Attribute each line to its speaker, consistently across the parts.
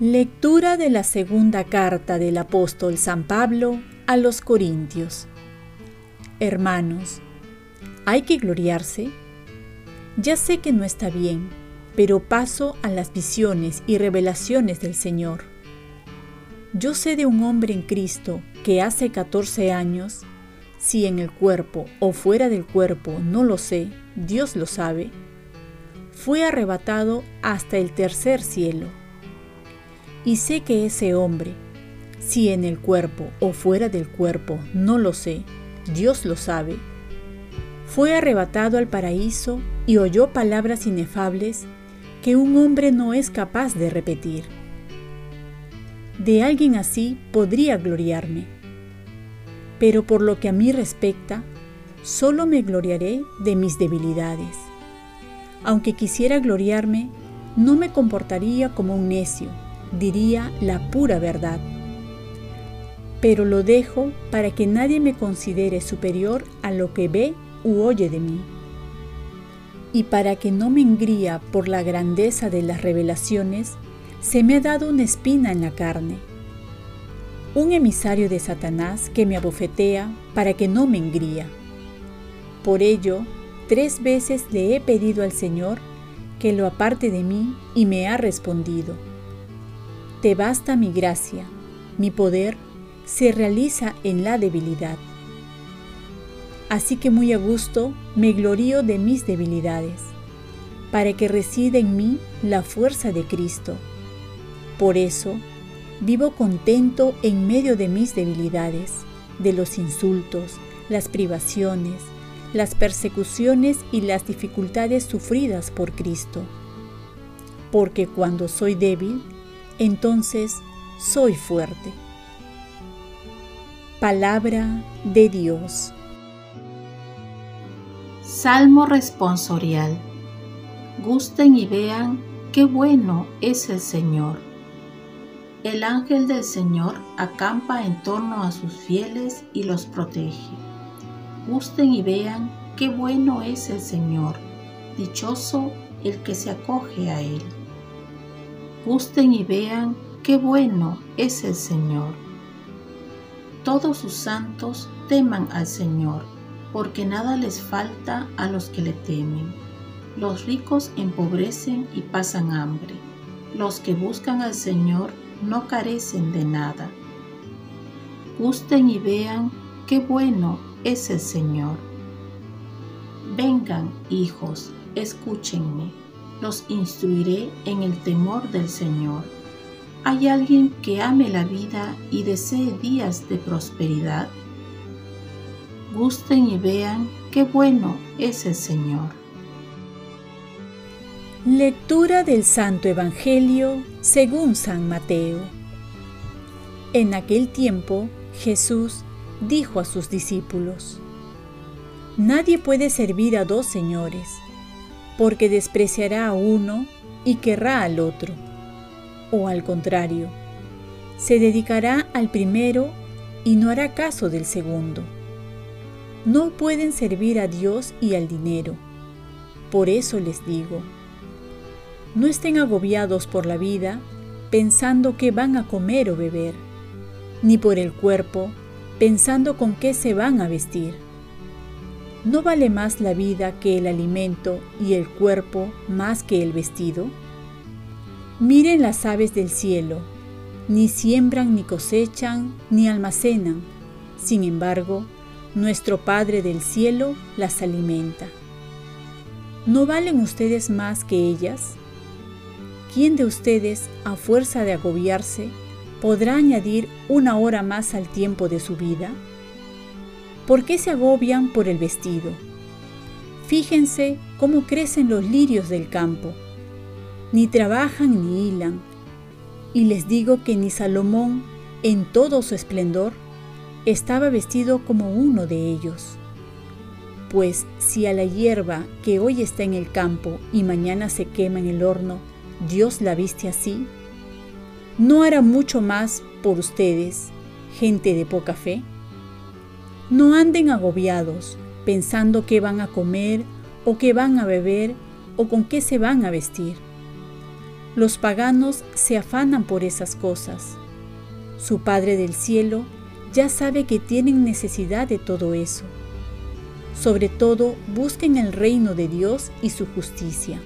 Speaker 1: Lectura de la segunda carta del apóstol San Pablo a los Corintios. Hermanos, ¿hay que gloriarse? Ya sé que no está bien, pero paso a las visiones y revelaciones del Señor. Yo sé de un hombre en Cristo que hace 14 años, si en el cuerpo o fuera del cuerpo no lo sé, Dios lo sabe, fue arrebatado hasta el tercer cielo y sé que ese hombre, si en el cuerpo o fuera del cuerpo, no lo sé, Dios lo sabe, fue arrebatado al paraíso y oyó palabras inefables que un hombre no es capaz de repetir. De alguien así podría gloriarme, pero por lo que a mí respecta, solo me gloriaré de mis debilidades. Aunque quisiera gloriarme, no me comportaría como un necio diría la pura verdad. Pero lo dejo para que nadie me considere superior a lo que ve u oye de mí. Y para que no me engría por la grandeza de las revelaciones, se me ha dado una espina en la carne, un emisario de Satanás que me abofetea para que no me engría. Por ello, tres veces le he pedido al Señor que lo aparte de mí y me ha respondido te basta mi gracia, mi poder se realiza en la debilidad. Así que muy a gusto me glorío de mis debilidades, para que resida en mí la fuerza de Cristo. Por eso, vivo contento en medio de mis debilidades, de los insultos, las privaciones, las persecuciones y las dificultades sufridas por Cristo. Porque cuando soy débil, entonces soy fuerte. Palabra de Dios.
Speaker 2: Salmo responsorial. Gusten y vean qué bueno es el Señor. El ángel del Señor acampa en torno a sus fieles y los protege. Gusten y vean qué bueno es el Señor. Dichoso el que se acoge a Él gusten y vean qué bueno es el Señor. Todos sus santos teman al Señor, porque nada les falta a los que le temen. Los ricos empobrecen y pasan hambre. Los que buscan al Señor no carecen de nada. Gusten y vean qué bueno es el Señor. Vengan, hijos, escúchenme los instruiré en el temor del Señor. ¿Hay alguien que ame la vida y desee días de prosperidad? Gusten y vean qué bueno es el Señor.
Speaker 1: Lectura del Santo Evangelio según San Mateo. En aquel tiempo Jesús dijo a sus discípulos, Nadie puede servir a dos señores porque despreciará a uno y querrá al otro. O al contrario, se dedicará al primero y no hará caso del segundo. No pueden servir a Dios y al dinero. Por eso les digo, no estén agobiados por la vida pensando qué van a comer o beber, ni por el cuerpo pensando con qué se van a vestir. ¿No vale más la vida que el alimento y el cuerpo más que el vestido? Miren las aves del cielo, ni siembran ni cosechan ni almacenan, sin embargo, nuestro Padre del cielo las alimenta. ¿No valen ustedes más que ellas? ¿Quién de ustedes, a fuerza de agobiarse, podrá añadir una hora más al tiempo de su vida? ¿Por qué se agobian por el vestido? Fíjense cómo crecen los lirios del campo. Ni trabajan ni hilan. Y les digo que ni Salomón, en todo su esplendor, estaba vestido como uno de ellos. Pues si a la hierba que hoy está en el campo y mañana se quema en el horno, Dios la viste así, ¿no hará mucho más por ustedes, gente de poca fe? No anden agobiados pensando qué van a comer o qué van a beber o con qué se van a vestir. Los paganos se afanan por esas cosas. Su Padre del Cielo ya sabe que tienen necesidad de todo eso. Sobre todo, busquen el reino de Dios y su justicia.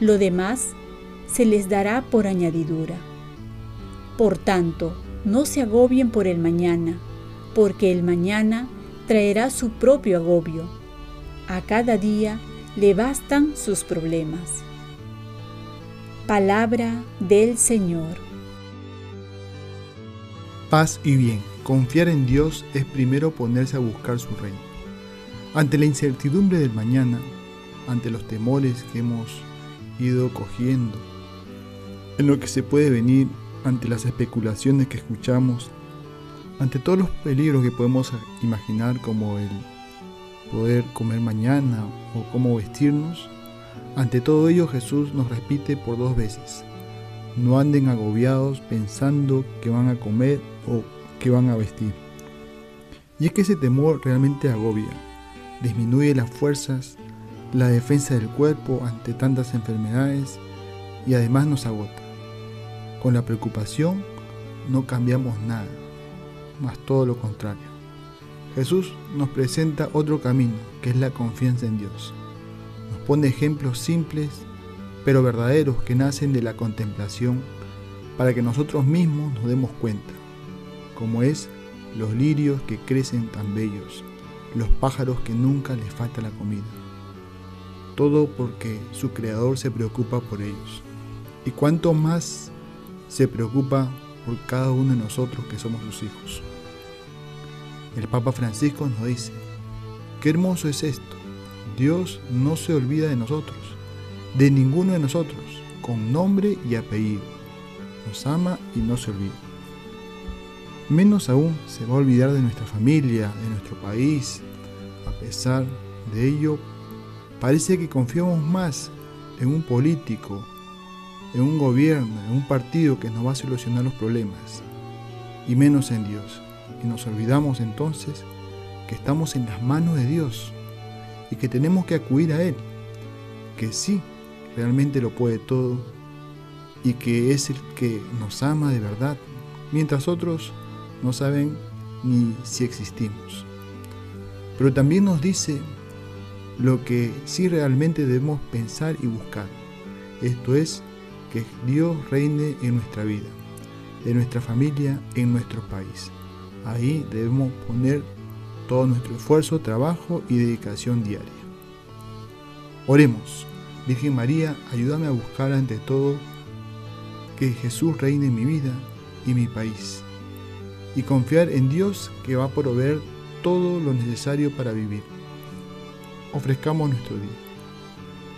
Speaker 1: Lo demás se les dará por añadidura. Por tanto, no se agobien por el mañana, porque el mañana traerá su propio agobio. A cada día le bastan sus problemas. Palabra del Señor.
Speaker 3: Paz y bien. Confiar en Dios es primero ponerse a buscar su reino. Ante la incertidumbre del mañana, ante los temores que hemos ido cogiendo, en lo que se puede venir, ante las especulaciones que escuchamos, ante todos los peligros que podemos imaginar como el poder comer mañana o cómo vestirnos, ante todo ello Jesús nos repite por dos veces, no anden agobiados pensando que van a comer o que van a vestir. Y es que ese temor realmente agobia, disminuye las fuerzas, la defensa del cuerpo ante tantas enfermedades y además nos agota. Con la preocupación no cambiamos nada más todo lo contrario. Jesús nos presenta otro camino, que es la confianza en Dios. Nos pone ejemplos simples, pero verdaderos, que nacen de la contemplación, para que nosotros mismos nos demos cuenta, como es los lirios que crecen tan bellos, los pájaros que nunca les falta la comida. Todo porque su Creador se preocupa por ellos. Y cuanto más se preocupa por cada uno de nosotros que somos sus hijos. El Papa Francisco nos dice, qué hermoso es esto, Dios no se olvida de nosotros, de ninguno de nosotros, con nombre y apellido, nos ama y no se olvida. Menos aún se va a olvidar de nuestra familia, de nuestro país. A pesar de ello, parece que confiamos más en un político, en un gobierno, en un partido que nos va a solucionar los problemas, y menos en Dios. Y nos olvidamos entonces que estamos en las manos de Dios y que tenemos que acudir a Él, que sí, realmente lo puede todo y que es el que nos ama de verdad, mientras otros no saben ni si existimos. Pero también nos dice lo que sí realmente debemos pensar y buscar. Esto es que Dios reine en nuestra vida, en nuestra familia, en nuestro país. Ahí debemos poner todo nuestro esfuerzo, trabajo y dedicación diaria. Oremos. Virgen María, ayúdame a buscar ante todo que Jesús reine en mi vida y mi país. Y confiar en Dios que va a proveer todo lo necesario para vivir. Ofrezcamos nuestro día.